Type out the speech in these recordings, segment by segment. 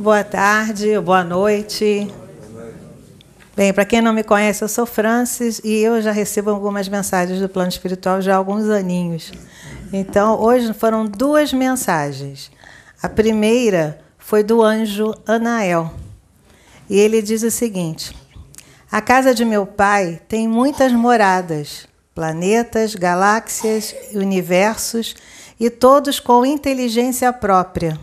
Boa tarde, boa noite. Bem, para quem não me conhece, eu sou Francis e eu já recebo algumas mensagens do plano espiritual já há alguns aninhos. Então, hoje foram duas mensagens. A primeira foi do anjo Anael. E ele diz o seguinte: A casa de meu pai tem muitas moradas, planetas, galáxias, universos e todos com inteligência própria.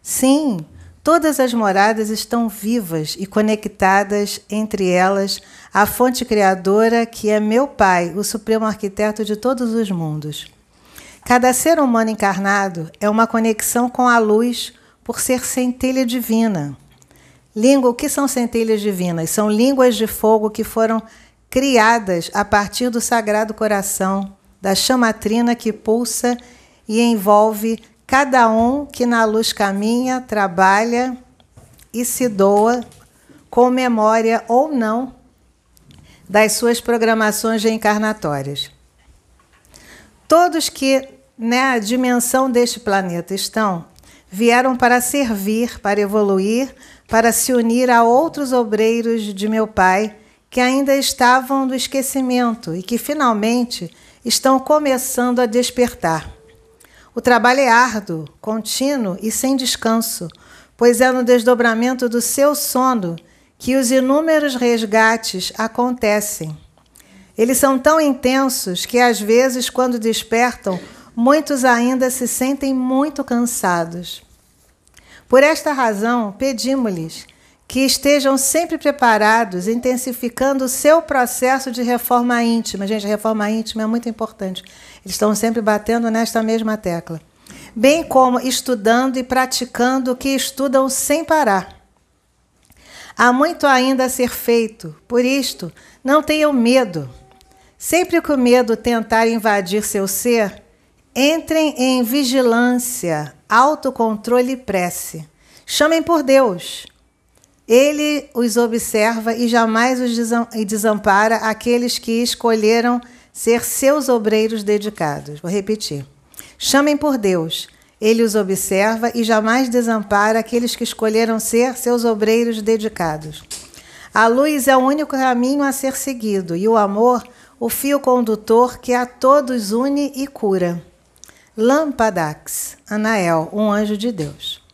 Sim, todas as moradas estão vivas e conectadas entre elas à fonte criadora que é meu Pai, o supremo arquiteto de todos os mundos. Cada ser humano encarnado é uma conexão com a luz por ser centelha divina. Língua, o que são centelhas divinas? São línguas de fogo que foram criadas a partir do sagrado coração, da chamatrina que pulsa e envolve cada um que na luz caminha, trabalha e se doa com memória ou não das suas programações reencarnatórias. Todos que na né, dimensão deste planeta estão, vieram para servir, para evoluir, para se unir a outros obreiros de meu Pai que ainda estavam no esquecimento e que finalmente estão começando a despertar. O trabalho é árduo, contínuo e sem descanso, pois é no desdobramento do seu sono que os inúmeros resgates acontecem. Eles são tão intensos que, às vezes, quando despertam, muitos ainda se sentem muito cansados. Por esta razão, pedimos-lhes que estejam sempre preparados, intensificando o seu processo de reforma íntima. Gente, a reforma íntima é muito importante. Eles estão sempre batendo nesta mesma tecla. Bem como estudando e praticando o que estudam sem parar. Há muito ainda a ser feito, por isto, não tenham medo. Sempre que o medo tentar invadir seu ser, entrem em vigilância, autocontrole e prece. Chamem por Deus ele os observa e jamais os desampara aqueles que escolheram ser seus obreiros dedicados. Vou repetir. Chamem por Deus. Ele os observa e jamais desampara aqueles que escolheram ser seus obreiros dedicados. A luz é o único caminho a ser seguido e o amor, o fio condutor que a todos une e cura. Lampadax, Anael, um anjo de Deus.